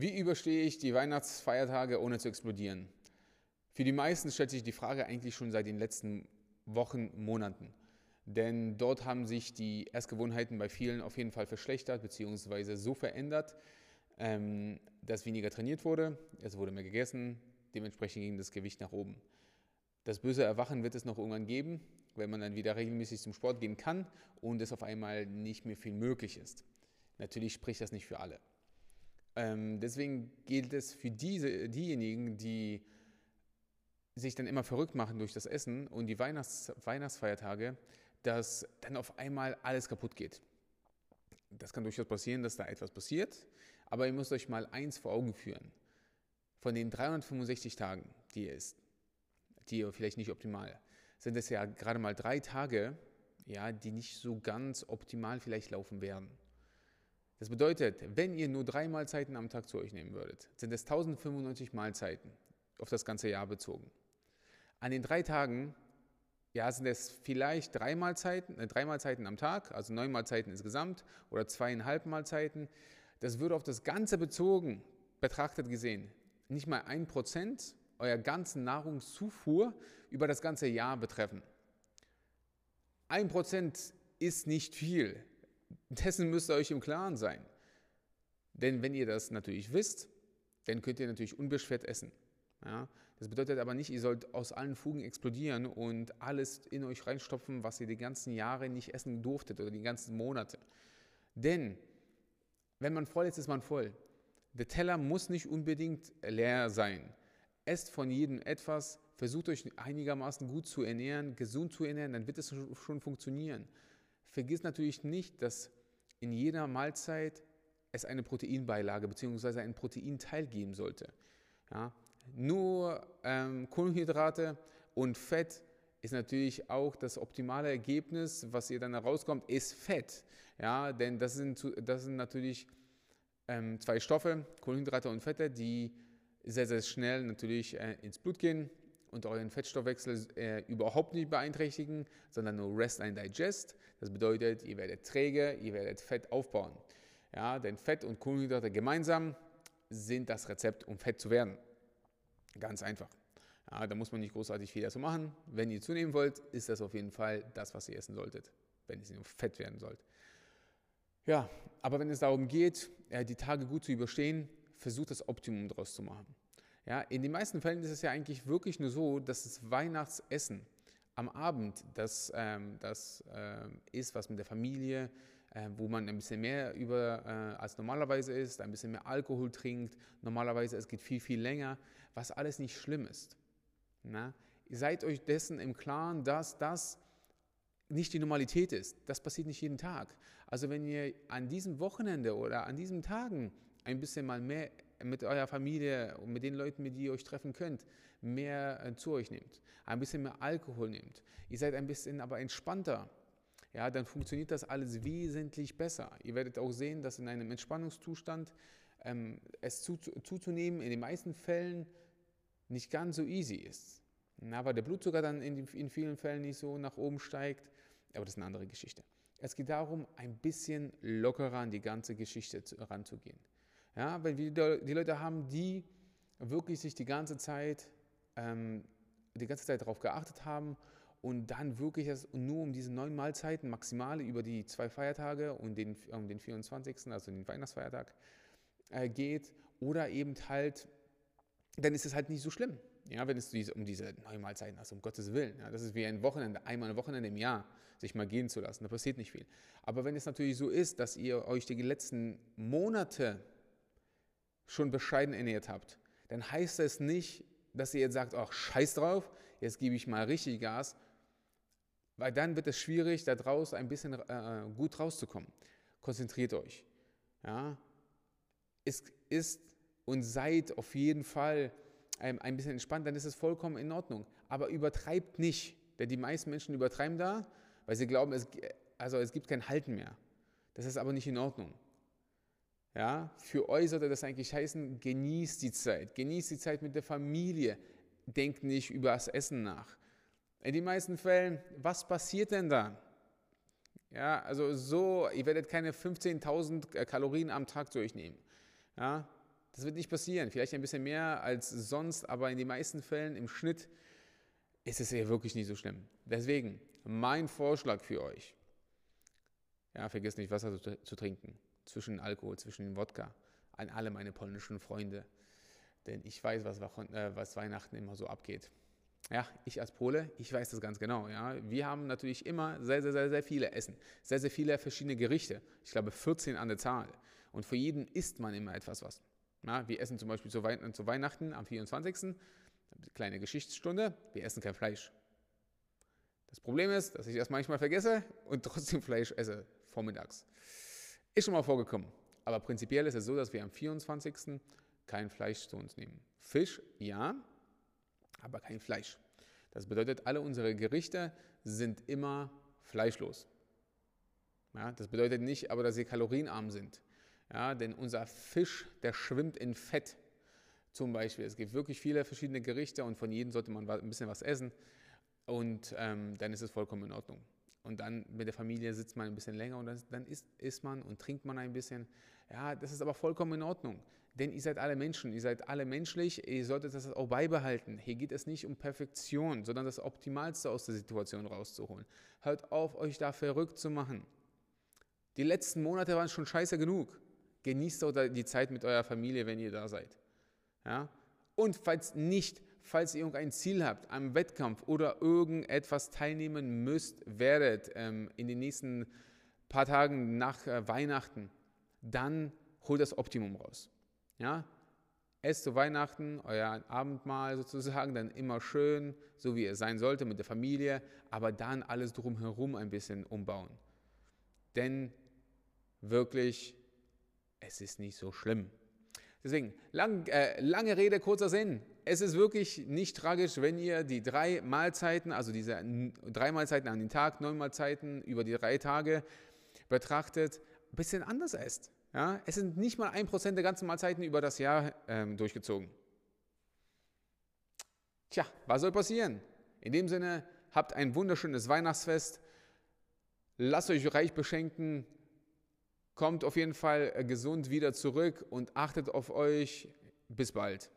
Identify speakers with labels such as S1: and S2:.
S1: Wie überstehe ich die Weihnachtsfeiertage ohne zu explodieren? Für die meisten stellt sich die Frage eigentlich schon seit den letzten Wochen, Monaten. Denn dort haben sich die Essgewohnheiten bei vielen auf jeden Fall verschlechtert bzw. so verändert, ähm, dass weniger trainiert wurde, es wurde mehr gegessen, dementsprechend ging das Gewicht nach oben. Das böse Erwachen wird es noch irgendwann geben, wenn man dann wieder regelmäßig zum Sport gehen kann und es auf einmal nicht mehr viel möglich ist. Natürlich spricht das nicht für alle. Ähm, deswegen gilt es für diese, diejenigen, die sich dann immer verrückt machen durch das Essen und die Weihnachts Weihnachtsfeiertage, dass dann auf einmal alles kaputt geht. Das kann durchaus passieren, dass da etwas passiert, aber ihr müsst euch mal eins vor Augen führen. Von den 365 Tagen, die ihr isst, die ihr vielleicht nicht optimal, sind es ja gerade mal drei Tage, ja, die nicht so ganz optimal vielleicht laufen werden. Das bedeutet, wenn ihr nur drei Mahlzeiten am Tag zu euch nehmen würdet, sind es 1095 Mahlzeiten auf das ganze Jahr bezogen. An den drei Tagen ja, sind es vielleicht drei Mahlzeiten, äh, drei Mahlzeiten am Tag, also neun Mahlzeiten insgesamt oder zweieinhalb Mahlzeiten. Das würde auf das Ganze bezogen, betrachtet gesehen, nicht mal ein Prozent eurer ganzen Nahrungszufuhr über das ganze Jahr betreffen. Ein Prozent ist nicht viel. Dessen müsst ihr euch im Klaren sein. Denn wenn ihr das natürlich wisst, dann könnt ihr natürlich unbeschwert essen. Ja? Das bedeutet aber nicht, ihr sollt aus allen Fugen explodieren und alles in euch reinstopfen, was ihr die ganzen Jahre nicht essen durftet oder die ganzen Monate. Denn wenn man voll ist, ist man voll. Der Teller muss nicht unbedingt leer sein. Esst von jedem etwas, versucht euch einigermaßen gut zu ernähren, gesund zu ernähren, dann wird es schon funktionieren. Vergiss natürlich nicht, dass in jeder Mahlzeit es eine Proteinbeilage bzw. einen Proteinteil geben sollte. Ja, nur ähm, Kohlenhydrate und Fett ist natürlich auch das optimale Ergebnis, was ihr dann herauskommt, ist Fett. Ja, denn das sind, das sind natürlich ähm, zwei Stoffe, Kohlenhydrate und Fette, die sehr, sehr schnell natürlich äh, ins Blut gehen und euren Fettstoffwechsel äh, überhaupt nicht beeinträchtigen, sondern nur Rest and Digest. Das bedeutet, ihr werdet träge, ihr werdet Fett aufbauen. Ja, denn Fett und Kohlenhydrate gemeinsam sind das Rezept, um fett zu werden. Ganz einfach. Ja, da muss man nicht großartig viel dazu machen. Wenn ihr zunehmen wollt, ist das auf jeden Fall das, was ihr essen solltet, wenn ihr fett werden sollt. Ja, aber wenn es darum geht, die Tage gut zu überstehen, versucht das Optimum daraus zu machen. Ja, in den meisten Fällen ist es ja eigentlich wirklich nur so, dass das Weihnachtsessen am Abend das, ähm, das ähm, ist, was mit der Familie, äh, wo man ein bisschen mehr über äh, als normalerweise ist, ein bisschen mehr Alkohol trinkt. Normalerweise es geht viel, viel länger, was alles nicht schlimm ist. Na? Seid euch dessen im Klaren, dass das nicht die Normalität ist. Das passiert nicht jeden Tag. Also wenn ihr an diesem Wochenende oder an diesen Tagen ein bisschen mal mehr mit eurer Familie und mit den Leuten, mit denen ihr euch treffen könnt, mehr äh, zu euch nehmt, ein bisschen mehr Alkohol nehmt, ihr seid ein bisschen aber entspannter, ja, dann funktioniert das alles wesentlich besser. Ihr werdet auch sehen, dass in einem Entspannungszustand ähm, es zu, zuzunehmen in den meisten Fällen nicht ganz so easy ist. Na, weil der Blutzucker dann in, in vielen Fällen nicht so nach oben steigt, aber das ist eine andere Geschichte. Es geht darum, ein bisschen lockerer an die ganze Geschichte ranzugehen. Ja, wenn wir die Leute haben, die wirklich sich die ganze Zeit, ähm, die ganze Zeit darauf geachtet haben und dann wirklich es nur um diese neun Mahlzeiten maximale über die zwei Feiertage und den, um den 24., also den Weihnachtsfeiertag, äh, geht oder eben halt, dann ist es halt nicht so schlimm. Ja, wenn es um diese neun Mahlzeiten hast, um Gottes Willen. Ja, das ist wie ein Wochenende, einmal ein Wochenende im Jahr, sich mal gehen zu lassen. Da passiert nicht viel. Aber wenn es natürlich so ist, dass ihr euch die letzten Monate schon bescheiden ernährt habt, dann heißt das nicht, dass ihr jetzt sagt, ach, scheiß drauf, jetzt gebe ich mal richtig Gas, weil dann wird es schwierig, da draußen ein bisschen äh, gut rauszukommen. Konzentriert euch. Ja? Es ist und seid auf jeden Fall ein, ein bisschen entspannt, dann ist es vollkommen in Ordnung. Aber übertreibt nicht, denn die meisten Menschen übertreiben da, weil sie glauben, es, also es gibt kein Halten mehr. Das ist aber nicht in Ordnung. Ja, für euch sollte das eigentlich heißen, genießt die Zeit, genießt die Zeit mit der Familie, denkt nicht über das Essen nach. In den meisten Fällen, was passiert denn da? Ja, also so, ihr werdet keine 15.000 Kalorien am Tag zu euch nehmen. Ja, das Das wird nicht passieren. Vielleicht ein bisschen mehr als sonst, aber in den meisten Fällen im Schnitt ist es ja wirklich nicht so schlimm. Deswegen mein Vorschlag für euch. Ja, vergiss nicht, Wasser zu, zu trinken. Zwischen Alkohol, zwischen dem Wodka. An alle meine polnischen Freunde. Denn ich weiß, was, äh, was Weihnachten immer so abgeht. Ja, ich als Pole, ich weiß das ganz genau. Ja. Wir haben natürlich immer sehr, sehr, sehr, sehr viele Essen, sehr, sehr viele verschiedene Gerichte. Ich glaube 14 an der Zahl. Und für jeden isst man immer etwas was. Ja, wir essen zum Beispiel zu, Wei zu Weihnachten am 24. Kleine Geschichtsstunde, wir essen kein Fleisch. Das Problem ist, dass ich das manchmal vergesse und trotzdem Fleisch esse vormittags. Ist schon mal vorgekommen. Aber prinzipiell ist es so, dass wir am 24. kein Fleisch zu uns nehmen. Fisch, ja, aber kein Fleisch. Das bedeutet, alle unsere Gerichte sind immer fleischlos. Ja, das bedeutet nicht aber, dass sie kalorienarm sind. Ja, denn unser Fisch, der schwimmt in Fett zum Beispiel. Es gibt wirklich viele verschiedene Gerichte und von jedem sollte man ein bisschen was essen und ähm, dann ist es vollkommen in Ordnung. Und dann mit der Familie sitzt man ein bisschen länger und dann isst, isst man und trinkt man ein bisschen. Ja, das ist aber vollkommen in Ordnung. Denn ihr seid alle Menschen, ihr seid alle menschlich, ihr solltet das auch beibehalten. Hier geht es nicht um Perfektion, sondern das Optimalste aus der Situation rauszuholen. Hört auf, euch da verrückt zu machen. Die letzten Monate waren schon scheiße genug. Genießt doch die Zeit mit eurer Familie, wenn ihr da seid. Ja? Und falls nicht, falls ihr irgendein Ziel habt, am Wettkampf oder irgendetwas teilnehmen müsst, werdet ähm, in den nächsten paar Tagen nach äh, Weihnachten, dann holt das Optimum raus. Ja? Esst zu Weihnachten euer Abendmahl sozusagen, dann immer schön, so wie es sein sollte mit der Familie, aber dann alles drumherum ein bisschen umbauen. Denn wirklich, es ist nicht so schlimm. Deswegen, lang, äh, lange Rede, kurzer Sinn. Es ist wirklich nicht tragisch, wenn ihr die drei Mahlzeiten, also diese drei Mahlzeiten an den Tag, neun Mahlzeiten über die drei Tage betrachtet, ein bisschen anders esst. Ja? Es sind nicht mal ein Prozent der ganzen Mahlzeiten über das Jahr ähm, durchgezogen. Tja, was soll passieren? In dem Sinne, habt ein wunderschönes Weihnachtsfest. Lasst euch reich beschenken. Kommt auf jeden Fall äh, gesund wieder zurück und achtet auf euch. Bis bald.